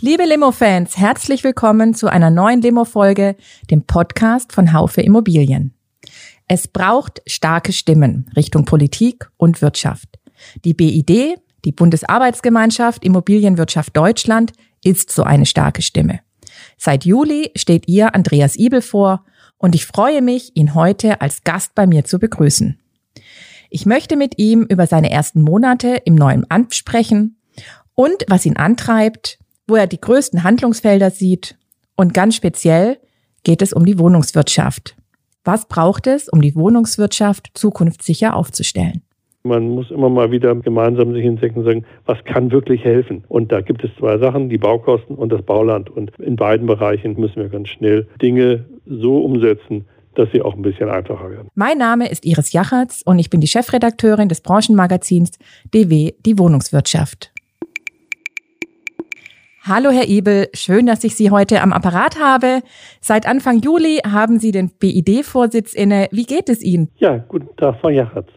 Liebe Limo-Fans, herzlich willkommen zu einer neuen Limo-Folge, dem Podcast von Haufe Immobilien. Es braucht starke Stimmen Richtung Politik und Wirtschaft. Die BID, die Bundesarbeitsgemeinschaft Immobilienwirtschaft Deutschland, ist so eine starke Stimme. Seit Juli steht ihr Andreas Ibel vor und ich freue mich, ihn heute als Gast bei mir zu begrüßen. Ich möchte mit ihm über seine ersten Monate im neuen Amt sprechen und was ihn antreibt, wo er die größten Handlungsfelder sieht und ganz speziell geht es um die Wohnungswirtschaft. Was braucht es, um die Wohnungswirtschaft zukunftssicher aufzustellen? Man muss immer mal wieder gemeinsam sich hinsetzen und sagen, was kann wirklich helfen? Und da gibt es zwei Sachen, die Baukosten und das Bauland. Und in beiden Bereichen müssen wir ganz schnell Dinge so umsetzen, dass sie auch ein bisschen einfacher werden. Mein Name ist Iris Jachertz und ich bin die Chefredakteurin des Branchenmagazins DW Die Wohnungswirtschaft. Hallo Herr Ebel, schön, dass ich Sie heute am Apparat habe. Seit Anfang Juli haben Sie den BID-Vorsitz inne. Wie geht es Ihnen? Ja, guten Tag, Frau Jachertz.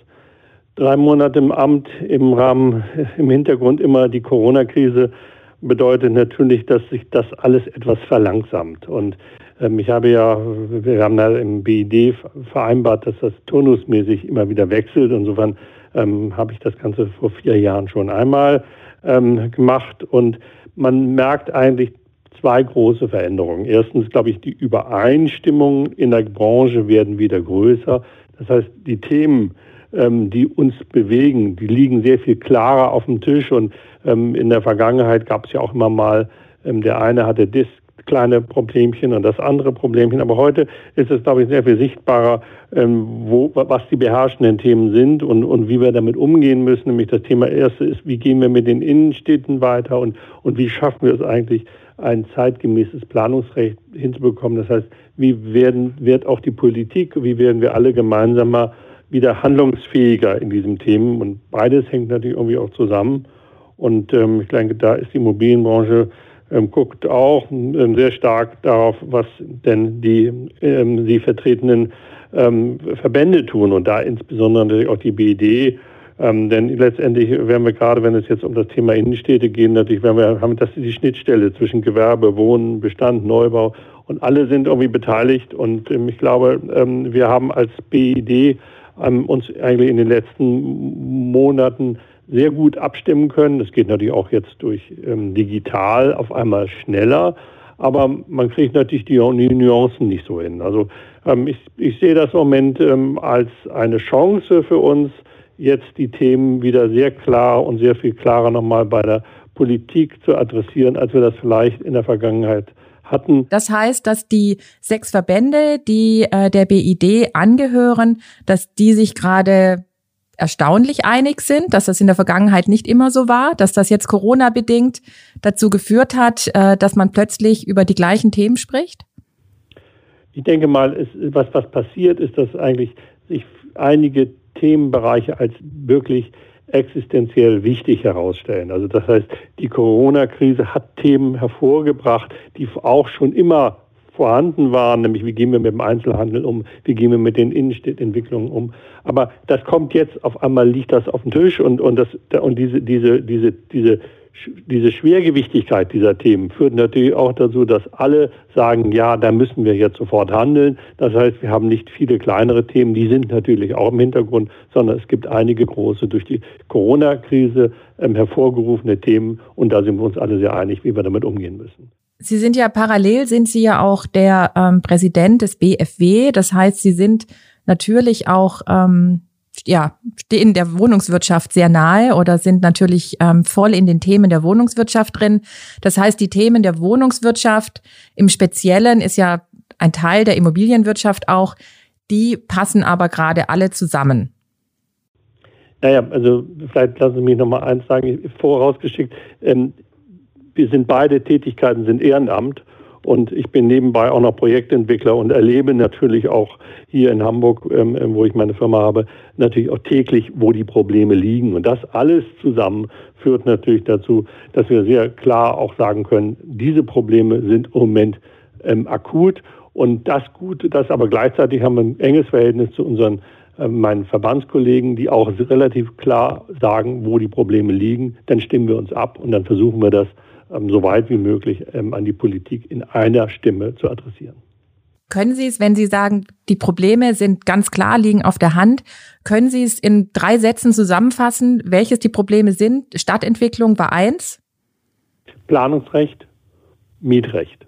Drei Monate im Amt, im Rahmen, im Hintergrund immer die Corona-Krise bedeutet natürlich, dass sich das alles etwas verlangsamt. Und ähm, ich habe ja, wir haben da im BID vereinbart, dass das turnusmäßig immer wieder wechselt. Insofern ähm, habe ich das Ganze vor vier Jahren schon einmal ähm, gemacht und man merkt eigentlich zwei große Veränderungen. Erstens, glaube ich, die Übereinstimmung in der Branche werden wieder größer. Das heißt, die Themen, ähm, die uns bewegen, die liegen sehr viel klarer auf dem Tisch und ähm, in der Vergangenheit gab es ja auch immer mal, ähm, der eine hatte das kleine Problemchen und das andere Problemchen. Aber heute ist es, glaube ich, sehr viel sichtbarer, ähm, wo, was die beherrschenden Themen sind und, und wie wir damit umgehen müssen. Nämlich das Thema erste ist, wie gehen wir mit den Innenstädten weiter und, und wie schaffen wir es eigentlich, ein zeitgemäßes Planungsrecht hinzubekommen. Das heißt, wie werden, wird auch die Politik, wie werden wir alle gemeinsamer wieder handlungsfähiger in diesem Themen? Und beides hängt natürlich irgendwie auch zusammen. Und ähm, ich denke, da ist die Immobilienbranche guckt auch ähm, sehr stark darauf, was denn die ähm, sie vertretenen ähm, Verbände tun und da insbesondere natürlich auch die BID. Ähm, denn letztendlich werden wir gerade, wenn es jetzt um das Thema Innenstädte geht, natürlich werden wir haben das die Schnittstelle zwischen Gewerbe, Wohnen, Bestand, Neubau und alle sind irgendwie beteiligt und ähm, ich glaube, wir haben als BID uns eigentlich in den letzten Monaten sehr gut abstimmen können. Das geht natürlich auch jetzt durch ähm, digital auf einmal schneller, aber man kriegt natürlich die, Nuancen nicht so hin. Also ähm, ich, ich, sehe das im Moment ähm, als eine Chance für uns, jetzt die Themen wieder sehr klar und sehr viel klarer nochmal bei der Politik zu adressieren, als wir das vielleicht in der Vergangenheit hatten. Das heißt, dass die sechs Verbände, die äh, der BID angehören, dass die sich gerade erstaunlich einig sind, dass das in der Vergangenheit nicht immer so war, dass das jetzt Corona-bedingt dazu geführt hat, äh, dass man plötzlich über die gleichen Themen spricht? Ich denke mal, es, was, was passiert, ist, dass eigentlich sich einige Themenbereiche als wirklich existenziell wichtig herausstellen. Also das heißt, die Corona-Krise hat Themen hervorgebracht, die auch schon immer vorhanden waren, nämlich wie gehen wir mit dem Einzelhandel um, wie gehen wir mit den Innenstädtentwicklungen um. Aber das kommt jetzt auf einmal liegt das auf dem Tisch und und das und diese diese diese diese diese Schwergewichtigkeit dieser Themen führt natürlich auch dazu, dass alle sagen, ja, da müssen wir jetzt sofort handeln. Das heißt, wir haben nicht viele kleinere Themen, die sind natürlich auch im Hintergrund, sondern es gibt einige große durch die Corona-Krise ähm, hervorgerufene Themen und da sind wir uns alle sehr einig, wie wir damit umgehen müssen. Sie sind ja parallel, sind Sie ja auch der ähm, Präsident des BFW. Das heißt, Sie sind natürlich auch, ähm, ja, stehen der Wohnungswirtschaft sehr nahe oder sind natürlich ähm, voll in den Themen der Wohnungswirtschaft drin. Das heißt, die Themen der Wohnungswirtschaft im Speziellen ist ja ein Teil der Immobilienwirtschaft auch. Die passen aber gerade alle zusammen. Naja, also vielleicht lassen Sie mich noch mal eins sagen, vorausgeschickt. Ähm, wir sind beide Tätigkeiten sind Ehrenamt und ich bin nebenbei auch noch Projektentwickler und erlebe natürlich auch hier in Hamburg, ähm, ähm, wo ich meine Firma habe, natürlich auch täglich, wo die Probleme liegen. Und das alles zusammen führt natürlich dazu, dass wir sehr klar auch sagen können, diese Probleme sind im Moment ähm, akut. Und das Gute, das aber gleichzeitig haben wir ein enges Verhältnis zu unseren äh, meinen Verbandskollegen, die auch relativ klar sagen, wo die Probleme liegen. Dann stimmen wir uns ab und dann versuchen wir das ähm, so weit wie möglich ähm, an die Politik in einer Stimme zu adressieren. Können Sie es, wenn Sie sagen, die Probleme sind ganz klar, liegen auf der Hand, können Sie es in drei Sätzen zusammenfassen, welches die Probleme sind? Stadtentwicklung war eins? Planungsrecht, Mietrecht.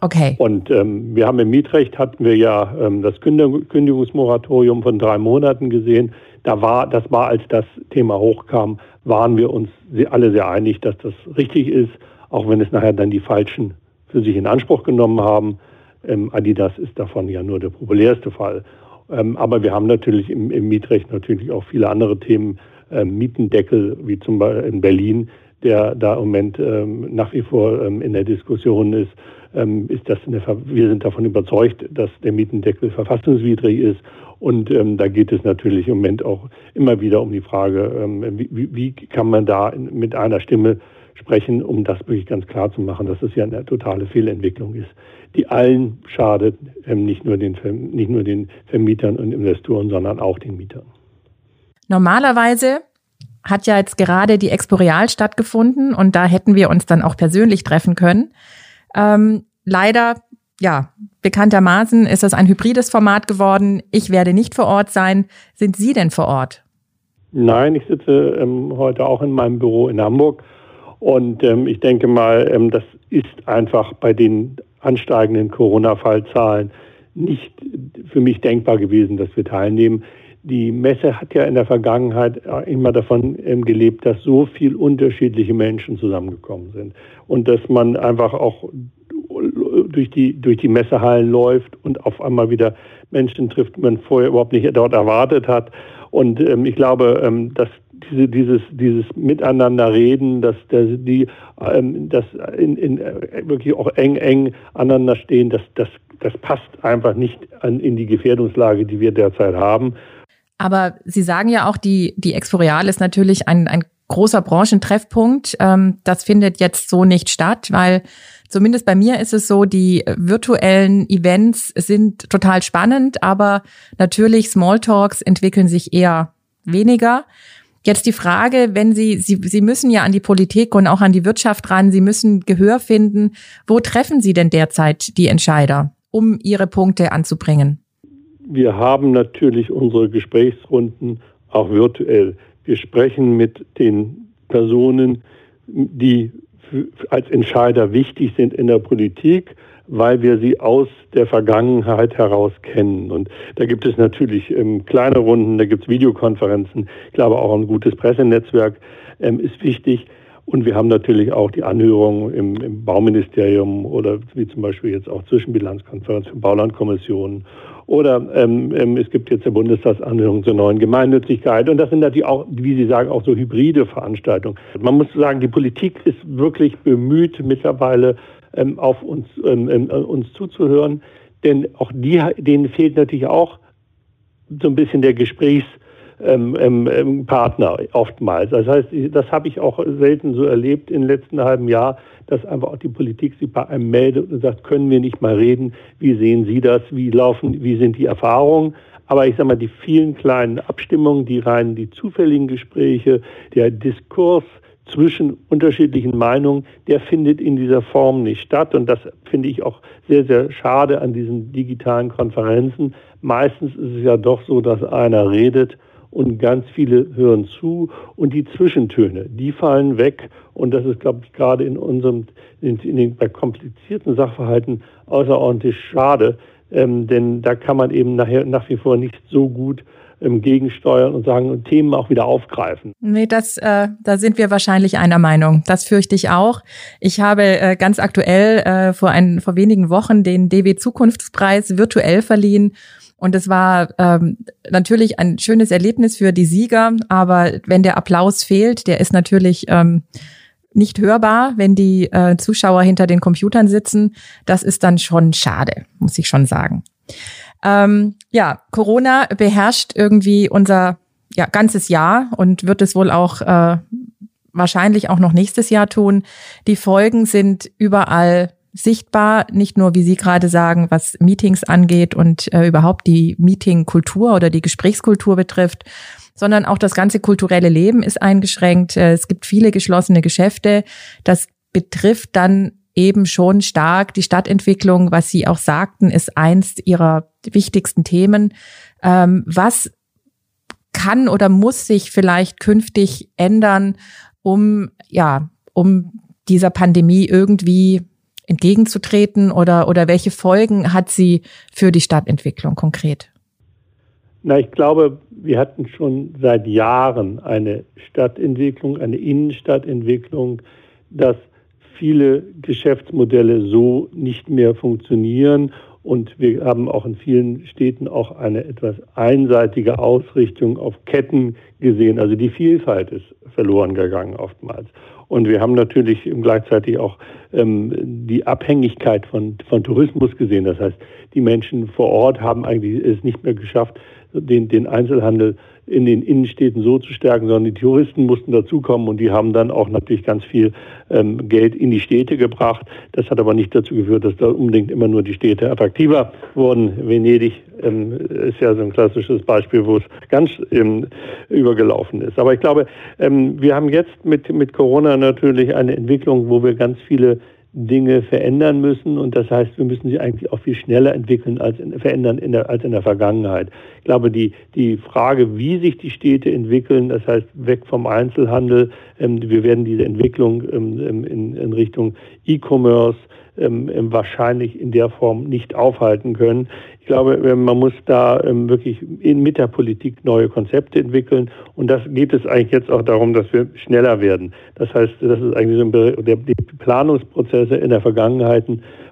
Okay. Und ähm, wir haben im Mietrecht hatten wir ja ähm, das Kündigungsmoratorium von drei Monaten gesehen. Da war, das war, als das Thema hochkam, waren wir uns alle sehr einig, dass das richtig ist auch wenn es nachher dann die Falschen für sich in Anspruch genommen haben. Ähm, Adidas ist davon ja nur der populärste Fall. Ähm, aber wir haben natürlich im, im, Mietrecht natürlich auch viele andere Themen, ähm, Mietendeckel, wie zum Beispiel in Berlin, der da im Moment ähm, nach wie vor ähm, in der Diskussion ist. Ähm, ist das wir sind davon überzeugt, dass der Mietendeckel verfassungswidrig ist. Und da geht es natürlich im Moment auch immer wieder um die Frage, wie, wie, kann man da mit einer Stimme sprechen, um das wirklich ganz klar zu machen, dass es ja eine totale Fehlentwicklung ist, die allen schadet, ähm, nicht, nur den, nicht nur den Vermietern und Investoren, sondern auch den Mietern. Normalerweise hat ja jetzt gerade die Exporeal stattgefunden und da hätten wir uns dann auch persönlich treffen können. Ähm, leider, ja, bekanntermaßen ist das ein hybrides Format geworden. Ich werde nicht vor Ort sein. Sind Sie denn vor Ort? Nein, ich sitze ähm, heute auch in meinem Büro in Hamburg und ähm, ich denke mal, ähm, das ist einfach bei den ansteigenden Corona-Fallzahlen nicht für mich denkbar gewesen, dass wir teilnehmen. Die Messe hat ja in der Vergangenheit äh, immer davon ähm, gelebt, dass so viele unterschiedliche Menschen zusammengekommen sind und dass man einfach auch durch die, durch die Messehallen läuft und auf einmal wieder Menschen trifft, die man vorher überhaupt nicht dort erwartet hat. Und ähm, ich glaube, ähm, dass diese, dieses, dieses Miteinanderreden, dass, dass die ähm, das in, in, äh, wirklich auch eng, eng aneinander stehen, das, das, das passt einfach nicht an, in die Gefährdungslage, die wir derzeit haben. Aber Sie sagen ja auch, die, die Exporeal ist natürlich ein, ein großer Branchentreffpunkt. Ähm, das findet jetzt so nicht statt, weil zumindest bei mir ist es so, die virtuellen Events sind total spannend, aber natürlich Smalltalks entwickeln sich eher weniger. Jetzt die Frage, wenn Sie, Sie, Sie müssen ja an die Politik und auch an die Wirtschaft ran, Sie müssen Gehör finden. Wo treffen Sie denn derzeit die Entscheider, um Ihre Punkte anzubringen? Wir haben natürlich unsere Gesprächsrunden auch virtuell. Wir sprechen mit den Personen, die als Entscheider wichtig sind in der Politik weil wir sie aus der Vergangenheit heraus kennen. Und da gibt es natürlich ähm, kleine Runden, da gibt es Videokonferenzen. Ich glaube auch ein gutes Pressenetzwerk ähm, ist wichtig. Und wir haben natürlich auch die Anhörungen im, im, Bauministerium oder wie zum Beispiel jetzt auch Zwischenbilanzkonferenz für Baulandkommissionen. Oder ähm, ähm, es gibt jetzt der Bundestagsanhörung zur neuen Gemeinnützigkeit. Und das sind natürlich auch, wie Sie sagen, auch so hybride Veranstaltungen. Man muss sagen, die Politik ist wirklich bemüht, mittlerweile ähm, auf uns, ähm, ähm, uns zuzuhören. Denn auch die, denen fehlt natürlich auch so ein bisschen der Gesprächspartner oftmals. Das heißt, das habe ich auch selten so erlebt im letzten halben Jahr, dass einfach auch die Politik sich bei einem meldet und sagt, können wir nicht mal reden? Wie sehen Sie das? Wie laufen, wie sind die Erfahrungen? Aber ich sage mal, die vielen kleinen Abstimmungen, die rein die zufälligen Gespräche, der Diskurs, zwischen unterschiedlichen Meinungen, der findet in dieser Form nicht statt. Und das finde ich auch sehr, sehr schade an diesen digitalen Konferenzen. Meistens ist es ja doch so, dass einer redet und ganz viele hören zu und die Zwischentöne, die fallen weg. Und das ist, glaube ich, gerade in unserem, in, den, bei komplizierten Sachverhalten außerordentlich schade, ähm, denn da kann man eben nachher, nach wie vor nicht so gut gegensteuern und sagen und Themen auch wieder aufgreifen. Nee, das, äh, da sind wir wahrscheinlich einer Meinung. Das fürchte ich auch. Ich habe äh, ganz aktuell äh, vor, ein, vor wenigen Wochen den DW Zukunftspreis virtuell verliehen. Und es war ähm, natürlich ein schönes Erlebnis für die Sieger, aber wenn der Applaus fehlt, der ist natürlich ähm, nicht hörbar, wenn die äh, Zuschauer hinter den Computern sitzen. Das ist dann schon schade, muss ich schon sagen. Ähm, ja, Corona beherrscht irgendwie unser ja, ganzes Jahr und wird es wohl auch äh, wahrscheinlich auch noch nächstes Jahr tun. Die Folgen sind überall sichtbar, nicht nur, wie Sie gerade sagen, was Meetings angeht und äh, überhaupt die Meetingkultur oder die Gesprächskultur betrifft, sondern auch das ganze kulturelle Leben ist eingeschränkt. Äh, es gibt viele geschlossene Geschäfte. Das betrifft dann eben schon stark die Stadtentwicklung, was Sie auch sagten, ist eins Ihrer wichtigsten Themen. Ähm, was kann oder muss sich vielleicht künftig ändern, um, ja, um dieser Pandemie irgendwie entgegenzutreten oder, oder welche Folgen hat sie für die Stadtentwicklung konkret? Na, ich glaube, wir hatten schon seit Jahren eine Stadtentwicklung, eine Innenstadtentwicklung, dass viele Geschäftsmodelle so nicht mehr funktionieren und wir haben auch in vielen Städten auch eine etwas einseitige Ausrichtung auf Ketten gesehen. Also die Vielfalt ist verloren gegangen oftmals. Und wir haben natürlich gleichzeitig auch ähm, die Abhängigkeit von, von Tourismus gesehen. Das heißt, die Menschen vor Ort haben eigentlich es nicht mehr geschafft, den, den Einzelhandel in den Innenstädten so zu stärken, sondern die Touristen mussten dazukommen und die haben dann auch natürlich ganz viel ähm, Geld in die Städte gebracht. Das hat aber nicht dazu geführt, dass da unbedingt immer nur die Städte attraktiver wurden. Venedig ähm, ist ja so ein klassisches Beispiel, wo es ganz ähm, übergelaufen ist. Aber ich glaube, ähm, wir haben jetzt mit, mit Corona natürlich eine Entwicklung, wo wir ganz viele Dinge verändern müssen und das heißt, wir müssen sie eigentlich auch viel schneller entwickeln als in, verändern in der, als in der Vergangenheit. Ich glaube, die, die Frage, wie sich die Städte entwickeln, das heißt weg vom Einzelhandel, ähm, wir werden diese Entwicklung ähm, ähm in, in Richtung E-Commerce ähm, ähm, wahrscheinlich in der Form nicht aufhalten können. Ich glaube, ähm, man muss da ähm, wirklich mit der Politik neue Konzepte entwickeln. Und das geht es eigentlich jetzt auch darum, dass wir schneller werden. Das heißt, das ist eigentlich so ein, der, die Planungsprozesse in der Vergangenheit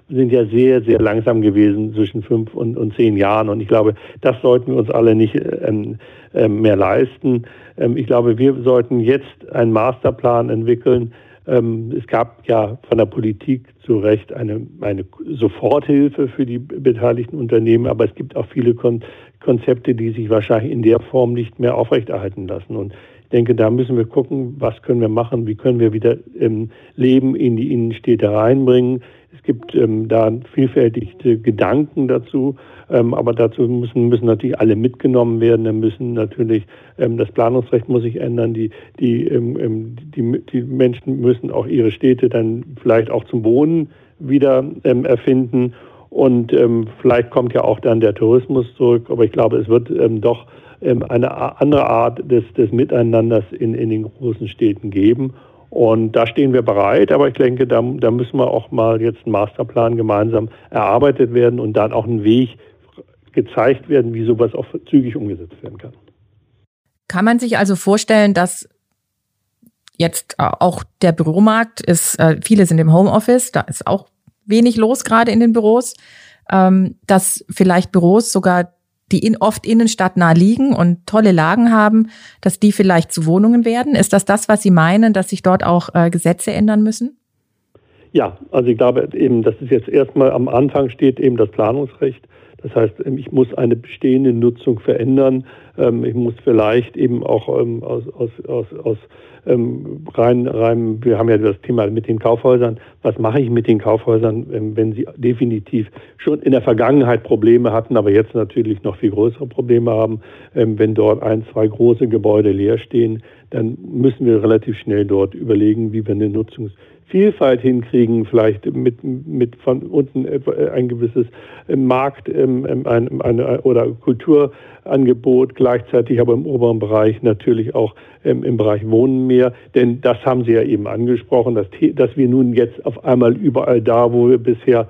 sind ja sehr, sehr langsam gewesen zwischen fünf und, und zehn Jahren. Und ich glaube, das sollten wir uns alle nicht ähm, ähm, mehr leisten. Ähm, ich glaube, wir sollten jetzt einen Masterplan entwickeln, ähm, es gab ja von der Politik zu Recht eine, eine Soforthilfe für die beteiligten Unternehmen, aber es gibt auch viele Kon Konzepte, die sich wahrscheinlich in der Form nicht mehr aufrechterhalten lassen. Und ich denke, da müssen wir gucken, was können wir machen, wie können wir wieder ähm, Leben in die Innenstädte reinbringen. Es gibt ähm, da vielfältige Gedanken dazu. Ähm, aber dazu müssen, müssen natürlich alle mitgenommen werden. Dann müssen natürlich, ähm, das Planungsrecht muss sich ändern. Die, die, ähm, ähm die, die Menschen müssen auch ihre Städte dann vielleicht auch zum Wohnen wieder ähm, erfinden. Und ähm, vielleicht kommt ja auch dann der Tourismus zurück. Aber ich glaube, es wird doch eine andere Art des, des Miteinanders in, in den großen Städten geben. Und da stehen wir bereit, aber ich denke, da, da müssen wir auch mal jetzt einen Masterplan gemeinsam erarbeitet werden und dann auch einen Weg gezeigt werden, wie sowas auch zügig umgesetzt werden kann. Kann man sich also vorstellen, dass jetzt auch der Büromarkt ist, äh, viele sind im Homeoffice, da ist auch wenig los gerade in den Büros, ähm, dass vielleicht Büros sogar die in, oft innenstadtnah liegen und tolle Lagen haben, dass die vielleicht zu Wohnungen werden? Ist das das, was Sie meinen, dass sich dort auch äh, Gesetze ändern müssen? Ja, also ich glaube eben, dass es jetzt erstmal am Anfang steht eben das Planungsrecht. Das heißt, ähm, ich muss eine bestehende Nutzung verändern. Ähm, ich muss vielleicht eben auch ähm, aus, aus, aus, aus rein, rein, wir haben ja das Thema mit den Kaufhäusern. Was mache ich mit den Kaufhäusern, wenn sie definitiv schon in der Vergangenheit Probleme hatten, aber jetzt natürlich noch viel größere Probleme haben? Wenn dort ein, zwei große Gebäude leer stehen, dann müssen wir relativ schnell dort überlegen, wie wir eine Nutzungs Vielfalt hinkriegen, vielleicht mit, mit von unten ein gewisses Markt ähm, ähm, ein, ein, oder Kulturangebot, gleichzeitig aber im oberen Bereich natürlich auch ähm, im Bereich Wohnen mehr. Denn das haben Sie ja eben angesprochen, dass, dass wir nun jetzt auf einmal überall da, wo wir bisher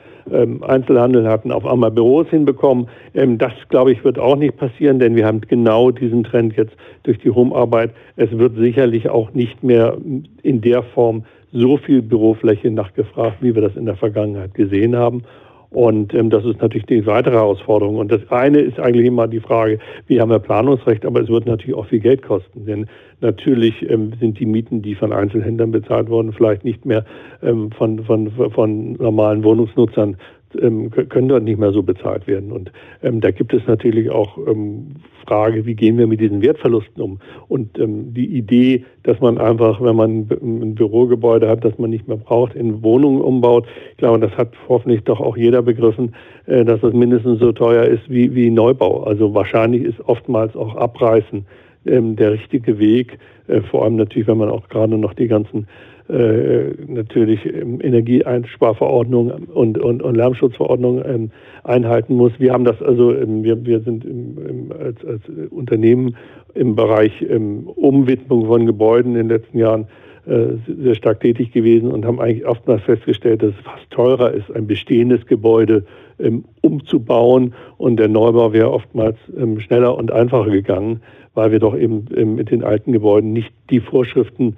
Einzelhandel hatten, auf einmal Büros hinbekommen. Das, glaube ich, wird auch nicht passieren, denn wir haben genau diesen Trend jetzt durch die Homearbeit. Es wird sicherlich auch nicht mehr in der Form so viel Bürofläche nachgefragt, wie wir das in der Vergangenheit gesehen haben. Und ähm, das ist natürlich die weitere Herausforderung. Und das eine ist eigentlich immer die Frage, wie haben wir Planungsrecht, aber es wird natürlich auch viel Geld kosten. Denn natürlich ähm, sind die Mieten, die von Einzelhändlern bezahlt wurden, vielleicht nicht mehr ähm, von, von, von normalen Wohnungsnutzern ähm, können dort nicht mehr so bezahlt werden. Und ähm, da gibt es natürlich auch ähm, Frage, wie gehen wir mit diesen Wertverlusten um? Und ähm, die Idee, dass man einfach, wenn man ein Bürogebäude hat, das man nicht mehr braucht, in Wohnungen umbaut, ich glaube, das hat hoffentlich doch auch jeder begriffen, äh, dass das mindestens so teuer ist wie, wie Neubau. Also wahrscheinlich ist oftmals auch Abreißen ähm, der richtige Weg, äh, vor allem natürlich, wenn man auch gerade noch die ganzen äh, natürlich Energieeinsparverordnung und, und, und Lärmschutzverordnung ähm, einhalten muss. Wir haben das also, ähm, wir, wir sind im, im, als, als Unternehmen im Bereich ähm, Umwidmung von Gebäuden in den letzten Jahren äh, sehr stark tätig gewesen und haben eigentlich oftmals festgestellt, dass es fast teurer ist, ein bestehendes Gebäude ähm, umzubauen und der Neubau wäre oftmals ähm, schneller und einfacher gegangen, weil wir doch eben ähm, mit den alten Gebäuden nicht die Vorschriften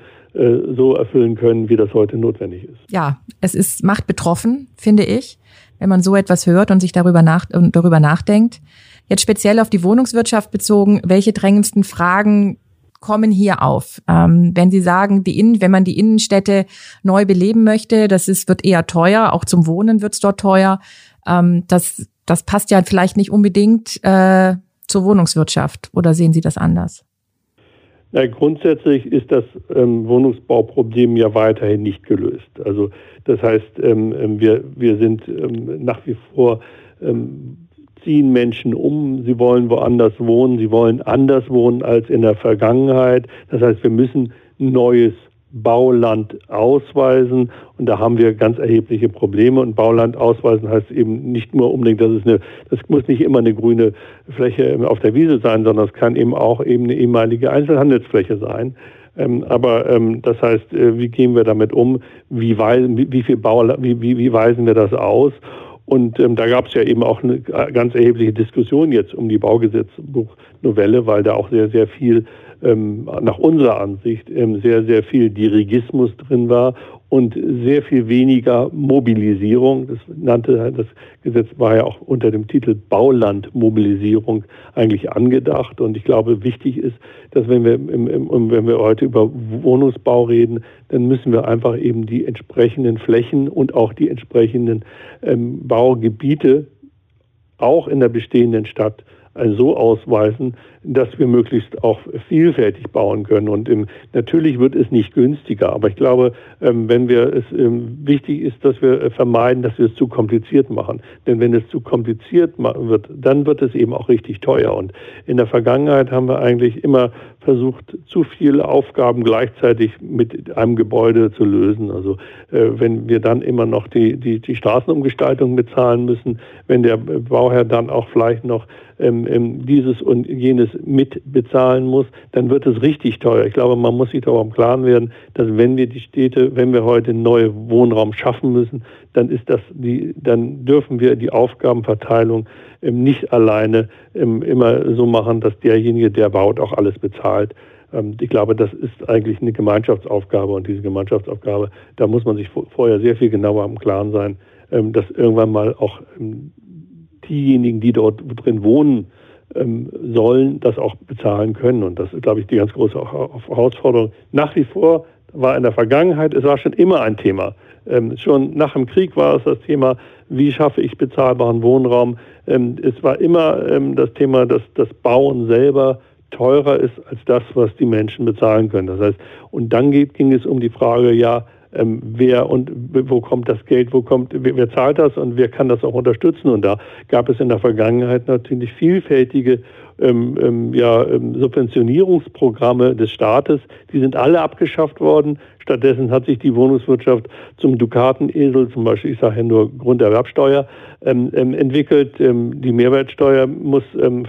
so erfüllen können, wie das heute notwendig ist. Ja, es ist macht betroffen, finde ich, wenn man so etwas hört und sich darüber, nach, darüber nachdenkt. Jetzt speziell auf die Wohnungswirtschaft bezogen, welche drängendsten Fragen kommen hier auf? Ähm, wenn Sie sagen, die Innen, wenn man die Innenstädte neu beleben möchte, das ist, wird eher teuer, auch zum Wohnen wird es dort teuer. Ähm, das, das passt ja vielleicht nicht unbedingt äh, zur Wohnungswirtschaft. Oder sehen Sie das anders? Na, grundsätzlich ist das ähm, Wohnungsbauproblem ja weiterhin nicht gelöst. Also das heißt, ähm, ähm, wir, wir sind ähm, nach wie vor, ähm, ziehen Menschen um, sie wollen woanders wohnen, sie wollen anders wohnen als in der Vergangenheit. Das heißt, wir müssen neues Bauland ausweisen. Und da haben wir ganz erhebliche Probleme. Und Bauland ausweisen heißt eben nicht nur unbedingt, dass es eine, das muss nicht immer eine grüne Fläche auf der Wiese sein, sondern es kann eben auch eben eine ehemalige Einzelhandelsfläche sein. Ähm, aber ähm, das heißt, äh, wie gehen wir damit um? Wie, weisen, wie, wie viel Bau, wie, wie, wie weisen wir das aus? Und ähm, da gab es ja eben auch eine ganz erhebliche Diskussion jetzt um die Baugesetzbuchnovelle, weil da auch sehr, sehr viel ähm, nach unserer Ansicht ähm, sehr, sehr viel Dirigismus drin war und sehr viel weniger Mobilisierung. Das nannte das Gesetz war ja auch unter dem Titel Baulandmobilisierung eigentlich angedacht. Und ich glaube, wichtig ist, dass wenn wir, im, im, wenn wir heute über Wohnungsbau reden, dann müssen wir einfach eben die entsprechenden Flächen und auch die entsprechenden ähm, Baugebiete auch in der bestehenden Stadt so ausweisen, dass wir möglichst auch vielfältig bauen können. Und natürlich wird es nicht günstiger, aber ich glaube, ähm, wenn wir es ähm, wichtig ist, dass wir äh, vermeiden, dass wir es zu kompliziert machen. Denn wenn es zu kompliziert wird, dann wird es eben auch richtig teuer. Und in der Vergangenheit haben wir eigentlich immer versucht, zu viele Aufgaben gleichzeitig mit einem Gebäude zu lösen. Also äh, wenn wir dann immer noch die, die, die Straßenumgestaltung bezahlen müssen, wenn der Bauherr dann auch vielleicht noch ähm, ähm, dieses und jenes mitbezahlen muss, dann wird es richtig teuer. Ich glaube, man muss sich darüber im Klaren werden, dass wenn wir die Städte, wenn wir heute neue Wohnraum schaffen müssen, dann ist das die, dann dürfen wir die Aufgabenverteilung ähm, nicht alleine ähm, immer so machen, dass derjenige, der baut, auch alles bezahlt. Ähm, ich glaube, das ist eigentlich eine Gemeinschaftsaufgabe und diese Gemeinschaftsaufgabe, da muss man sich vorher sehr viel genauer im Klaren sein, ähm, dass irgendwann mal auch ähm, diejenigen, die dort drin wohnen, sollen das auch bezahlen können. Und das ist, glaube ich, die ganz große Herausforderung. Nach wie vor war in der Vergangenheit, es war schon immer ein Thema. Schon nach dem Krieg war es das Thema, wie schaffe ich bezahlbaren Wohnraum. Es war immer das Thema, dass das Bauen selber teurer ist als das, was die Menschen bezahlen können. Das heißt, und dann ging es um die Frage, ja, ähm, wer und wo kommt das Geld, wo kommt, wer, wer, zahlt das und wer kann das auch unterstützen. Und da gab es in der Vergangenheit natürlich vielfältige ähm, ähm, ja, ähm, Subventionierungsprogramme des Staates, die sind alle abgeschafft worden. Stattdessen hat sich die Wohnungswirtschaft zum Dukatenesel, zum Beispiel, ich sage ja nur Grunderwerbsteuer, ähm, ähm, entwickelt. Die Mehrwertsteuer muss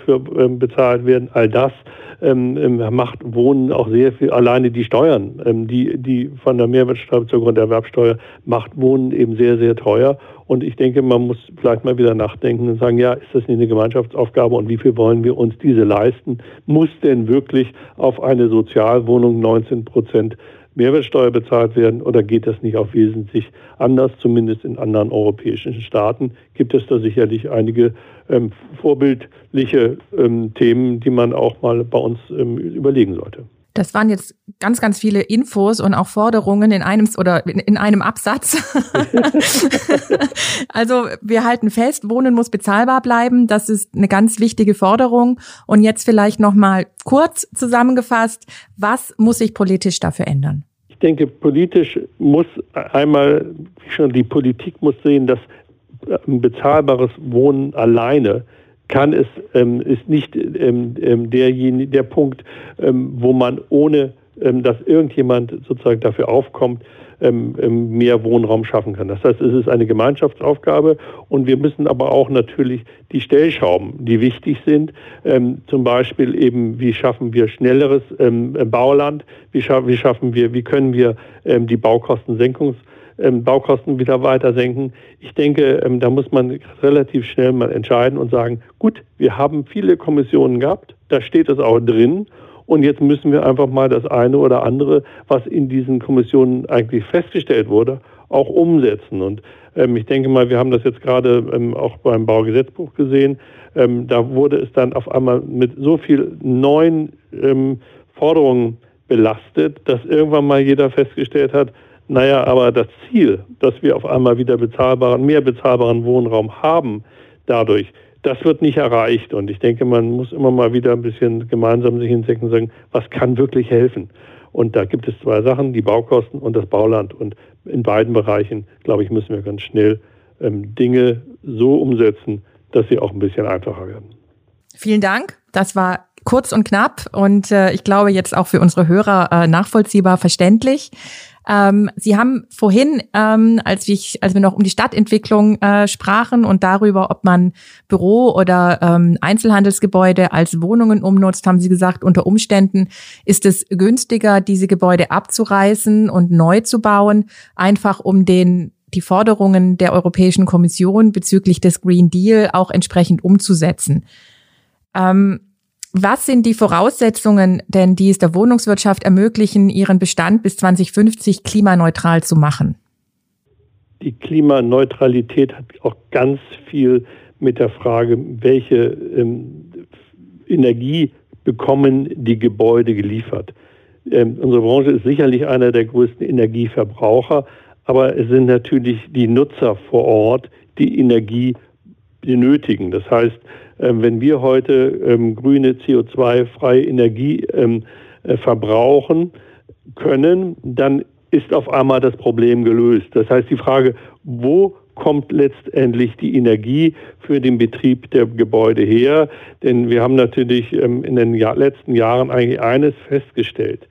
für bezahlt werden. All das macht Wohnen auch sehr viel, alleine die Steuern, die, die von der Mehrwertsteuer zur Grunderwerbsteuer macht Wohnen eben sehr, sehr teuer. Und ich denke, man muss vielleicht mal wieder nachdenken und sagen, ja, ist das nicht eine Gemeinschaftsaufgabe und wie viel wollen wir uns diese leisten? Muss denn wirklich auf eine Sozialwohnung 19 Prozent Mehrwertsteuer bezahlt werden oder geht das nicht auch wesentlich anders? Zumindest in anderen europäischen Staaten gibt es da sicherlich einige ähm, vorbildliche ähm, Themen, die man auch mal bei uns ähm, überlegen sollte. Das waren jetzt ganz, ganz viele Infos und auch Forderungen in einem oder in einem Absatz. also wir halten fest, Wohnen muss bezahlbar bleiben. Das ist eine ganz wichtige Forderung. Und jetzt vielleicht noch mal kurz zusammengefasst: Was muss sich politisch dafür ändern? Ich denke, politisch muss einmal schon die Politik muss sehen, dass ein bezahlbares Wohnen alleine kann es, ähm, ist nicht ähm, ähm, derjenige, der Punkt, ähm, wo man ohne, ähm, dass irgendjemand sozusagen dafür aufkommt, ähm, mehr Wohnraum schaffen kann. Das heißt, es ist eine Gemeinschaftsaufgabe und wir müssen aber auch natürlich die Stellschrauben, die wichtig sind, zum Beispiel eben, wie schaffen wir schnelleres Bauland, wie, scha wie schaffen wir, wie können wir die Baukostensenkungs ähm, Baukosten wieder weiter senken. Ich denke, ähm, da muss man relativ schnell mal entscheiden und sagen, gut, wir haben viele Kommissionen gehabt, da steht es auch drin. Und jetzt müssen wir einfach mal das eine oder andere, was in diesen Kommissionen eigentlich festgestellt wurde, auch umsetzen. Und ähm, ich denke mal, wir haben das jetzt gerade ähm, auch beim Baugesetzbuch gesehen. Ähm, da wurde es dann auf einmal mit so viel neuen ähm, Forderungen belastet, dass irgendwann mal jeder festgestellt hat, naja, aber das Ziel, dass wir auf einmal wieder bezahlbaren, mehr bezahlbaren Wohnraum haben, dadurch, das wird nicht erreicht. Und ich denke, man muss immer mal wieder ein bisschen gemeinsam sich hinsetzen und sagen, was kann wirklich helfen? Und da gibt es zwei Sachen, die Baukosten und das Bauland. Und in beiden Bereichen, glaube ich, müssen wir ganz schnell ähm, Dinge so umsetzen, dass sie auch ein bisschen einfacher werden. Vielen Dank. Das war kurz und knapp und äh, ich glaube jetzt auch für unsere Hörer äh, nachvollziehbar verständlich. Ähm, Sie haben vorhin, ähm, als, ich, als wir noch um die Stadtentwicklung äh, sprachen und darüber, ob man Büro- oder ähm, Einzelhandelsgebäude als Wohnungen umnutzt, haben Sie gesagt, unter Umständen ist es günstiger, diese Gebäude abzureißen und neu zu bauen, einfach um den die Forderungen der Europäischen Kommission bezüglich des Green Deal auch entsprechend umzusetzen. Ähm, was sind die Voraussetzungen denn, die es der Wohnungswirtschaft ermöglichen, ihren Bestand bis 2050 klimaneutral zu machen? Die Klimaneutralität hat auch ganz viel mit der Frage, welche ähm, Energie bekommen die Gebäude geliefert. Ähm, unsere Branche ist sicherlich einer der größten Energieverbraucher, aber es sind natürlich die Nutzer vor Ort, die Energie benötigen. Das heißt, wenn wir heute ähm, grüne CO2-freie Energie ähm, äh, verbrauchen können, dann ist auf einmal das Problem gelöst. Das heißt, die Frage, wo kommt letztendlich die Energie für den Betrieb der Gebäude her? Denn wir haben natürlich in den letzten Jahren eigentlich eines festgestellt.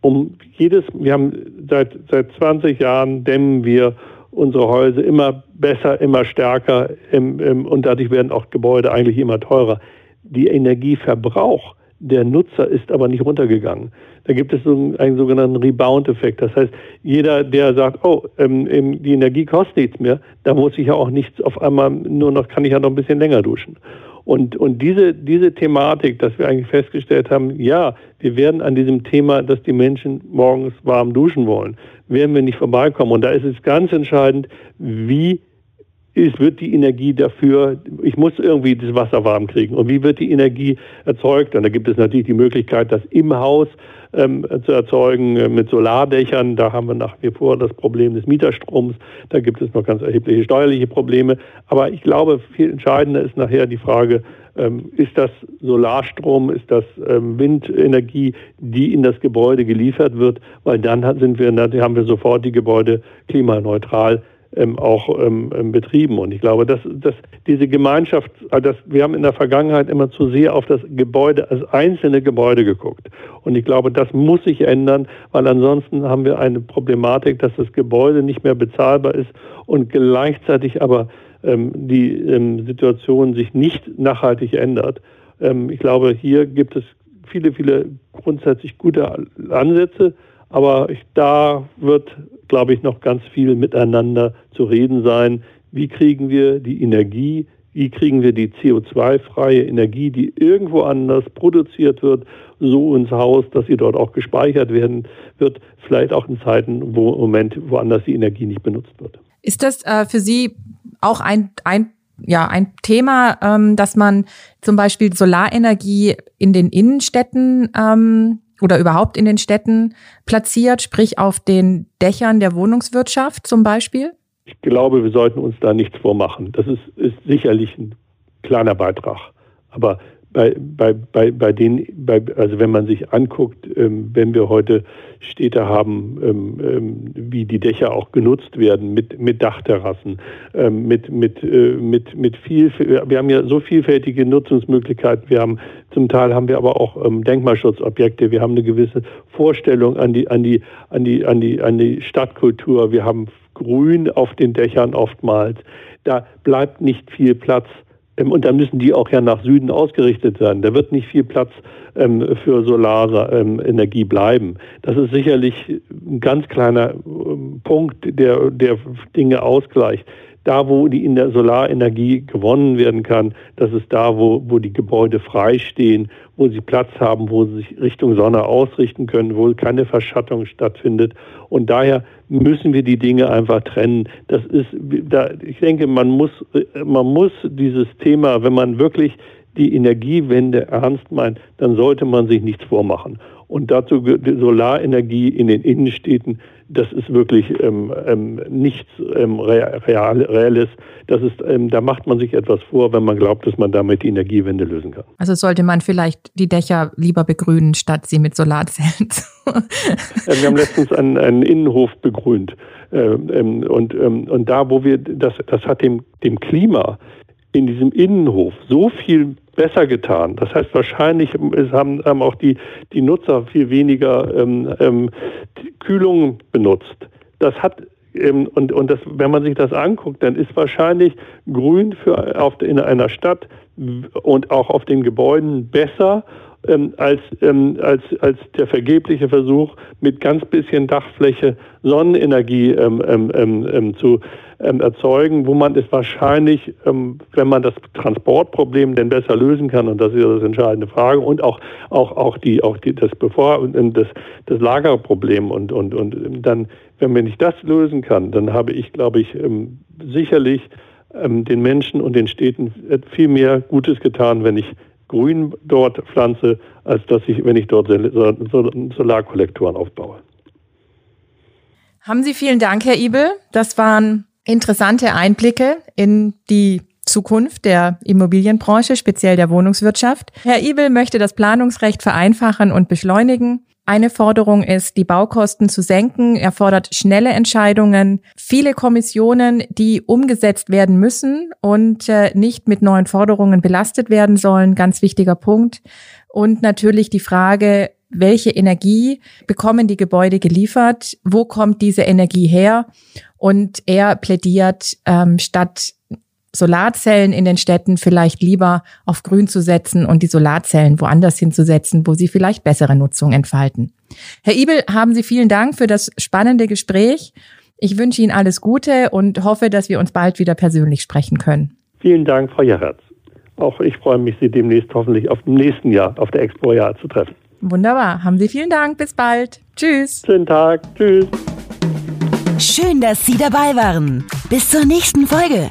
Um jedes, wir haben seit, seit 20 Jahren dämmen wir unsere Häuser immer besser, immer stärker im, im, und dadurch werden auch Gebäude eigentlich immer teurer. Die Energieverbrauch der Nutzer ist aber nicht runtergegangen. Da gibt es so einen, sogenannten Rebound-Effekt. Das heißt, jeder, der sagt, oh, ähm, die Energie kostet nichts mehr, da muss ich ja auch nichts auf einmal, nur noch kann ich ja noch ein bisschen länger duschen. Und, und diese, diese Thematik, dass wir eigentlich festgestellt haben, ja, wir werden an diesem Thema, dass die Menschen morgens warm duschen wollen, werden wir nicht vorbeikommen. Und da ist es ganz entscheidend, wie ist, wird die Energie dafür, ich muss irgendwie das Wasser warm kriegen. Und wie wird die Energie erzeugt? Und da gibt es natürlich die Möglichkeit, das im Haus ähm, zu erzeugen äh, mit Solardächern. Da haben wir nach wie vor das Problem des Mieterstroms. Da gibt es noch ganz erhebliche steuerliche Probleme. Aber ich glaube, viel entscheidender ist nachher die Frage, ist das Solarstrom, ist das ähm, Windenergie, die in das Gebäude geliefert wird, weil dann sind wir, haben wir sofort die Gebäude klimaneutral ähm, auch ähm, ähm, betrieben. Und ich glaube, dass, dass diese Gemeinschaft, äh, dass wir haben in der Vergangenheit immer zu sehr auf das Gebäude als einzelne Gebäude geguckt. Und ich glaube, das muss sich ändern, weil ansonsten haben wir eine Problematik, dass das Gebäude nicht mehr bezahlbar ist und gleichzeitig aber ähm, die ähm, Situation sich nicht nachhaltig ändert. Ähm, ich glaube, hier gibt es viele, viele grundsätzlich gute Ansätze, aber ich, da wird glaube ich, noch ganz viel miteinander zu reden sein. Wie kriegen wir die Energie, wie kriegen wir die CO2-freie Energie, die irgendwo anders produziert wird, so ins Haus, dass sie dort auch gespeichert werden wird, vielleicht auch in Zeiten, wo im Moment woanders die Energie nicht benutzt wird. Ist das äh, für Sie auch ein, ein ja, ein Thema, ähm, dass man zum Beispiel Solarenergie in den Innenstädten ähm, oder überhaupt in den Städten platziert, sprich auf den Dächern der Wohnungswirtschaft zum Beispiel? Ich glaube, wir sollten uns da nichts vormachen. Das ist, ist sicherlich ein kleiner Beitrag. Aber bei, bei, bei, bei den, bei, also wenn man sich anguckt, ähm, wenn wir heute Städte haben, ähm, ähm, wie die Dächer auch genutzt werden mit, mit Dachterrassen, ähm, mit, mit, äh, mit, mit viel, wir haben ja so vielfältige Nutzungsmöglichkeiten. Wir haben, zum Teil haben wir aber auch ähm, Denkmalschutzobjekte. Wir haben eine gewisse Vorstellung an die, an die, an die, an die, an die Stadtkultur. Wir haben Grün auf den Dächern oftmals. Da bleibt nicht viel Platz und dann müssen die auch ja nach Süden ausgerichtet sein. Da wird nicht viel Platz ähm, für Solarenergie ähm, bleiben. Das ist sicherlich ein ganz kleiner ähm, Punkt, der, der Dinge ausgleicht. Da, wo die in der Solarenergie gewonnen werden kann, das ist da, wo, wo die Gebäude frei stehen, wo sie Platz haben, wo sie sich Richtung Sonne ausrichten können, wo keine Verschattung stattfindet. Und daher müssen wir die Dinge einfach trennen. Das ist, da, ich denke, man muss, man muss dieses Thema, wenn man wirklich die Energiewende ernst meint, dann sollte man sich nichts vormachen. Und dazu Solarenergie in den Innenstädten, das ist wirklich ähm, ähm, nichts ähm, real, Reales. Das ist, ähm, da macht man sich etwas vor, wenn man glaubt, dass man damit die Energiewende lösen kann. Also sollte man vielleicht die Dächer lieber begrünen, statt sie mit Solarzellen zu. wir haben letztens einen, einen Innenhof begrünt. Ähm, ähm, und, und da, wo wir, das, das hat dem, dem Klima in diesem Innenhof so viel besser getan. Das heißt, wahrscheinlich haben, haben auch die, die Nutzer viel weniger ähm, ähm, Kühlung benutzt. Das hat ähm, und, und das, wenn man sich das anguckt, dann ist wahrscheinlich Grün für auf, in einer Stadt und auch auf den Gebäuden besser ähm, als, ähm, als, als der vergebliche Versuch, mit ganz bisschen Dachfläche Sonnenenergie ähm, ähm, ähm, ähm zu erzeugen, wo man es wahrscheinlich, wenn man das Transportproblem denn besser lösen kann, und das ist ja das entscheidende Frage, und auch, auch, auch, die, auch die, das, Bevor, das, das Lagerproblem und, und, und dann, wenn nicht das lösen kann, dann habe ich, glaube ich, sicherlich den Menschen und den Städten viel mehr Gutes getan, wenn ich Grün dort pflanze, als dass ich, wenn ich dort Solarkollektoren aufbaue. Haben Sie vielen Dank, Herr Ibel. Das waren interessante Einblicke in die Zukunft der Immobilienbranche, speziell der Wohnungswirtschaft. Herr Ibel möchte das Planungsrecht vereinfachen und beschleunigen. Eine Forderung ist, die Baukosten zu senken. Er fordert schnelle Entscheidungen, viele Kommissionen, die umgesetzt werden müssen und äh, nicht mit neuen Forderungen belastet werden sollen. Ganz wichtiger Punkt. Und natürlich die Frage, welche Energie bekommen die Gebäude geliefert? Wo kommt diese Energie her? Und er plädiert, ähm, statt Solarzellen in den Städten vielleicht lieber auf Grün zu setzen und die Solarzellen woanders hinzusetzen, wo sie vielleicht bessere Nutzung entfalten. Herr Ibel, haben Sie vielen Dank für das spannende Gespräch. Ich wünsche Ihnen alles Gute und hoffe, dass wir uns bald wieder persönlich sprechen können. Vielen Dank, Frau Jerherz. Auch ich freue mich, Sie demnächst hoffentlich auf dem nächsten Jahr auf der Expo Jahr zu treffen. Wunderbar. Haben Sie vielen Dank. Bis bald. Tschüss. Schönen Tag. Tschüss. Schön, dass Sie dabei waren. Bis zur nächsten Folge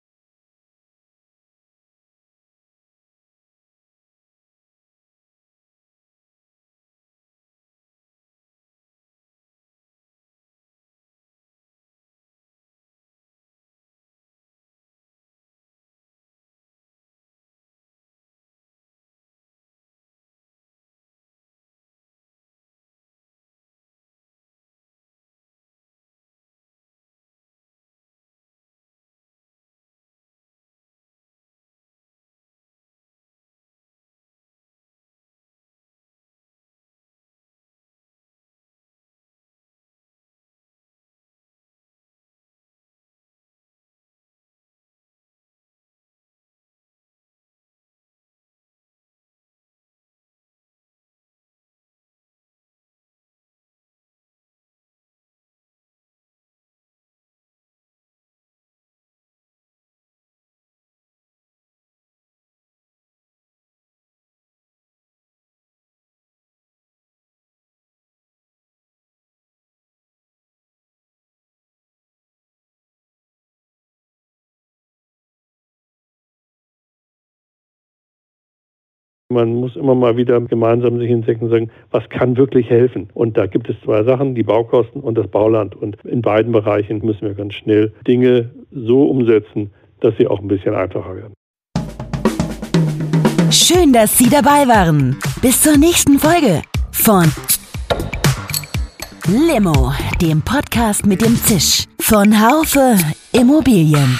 Man muss immer mal wieder gemeinsam sich hinsetzen und sagen, was kann wirklich helfen? Und da gibt es zwei Sachen, die Baukosten und das Bauland. Und in beiden Bereichen müssen wir ganz schnell Dinge so umsetzen, dass sie auch ein bisschen einfacher werden. Schön, dass Sie dabei waren. Bis zur nächsten Folge von Limo, dem Podcast mit dem Zisch von Haufe Immobilien.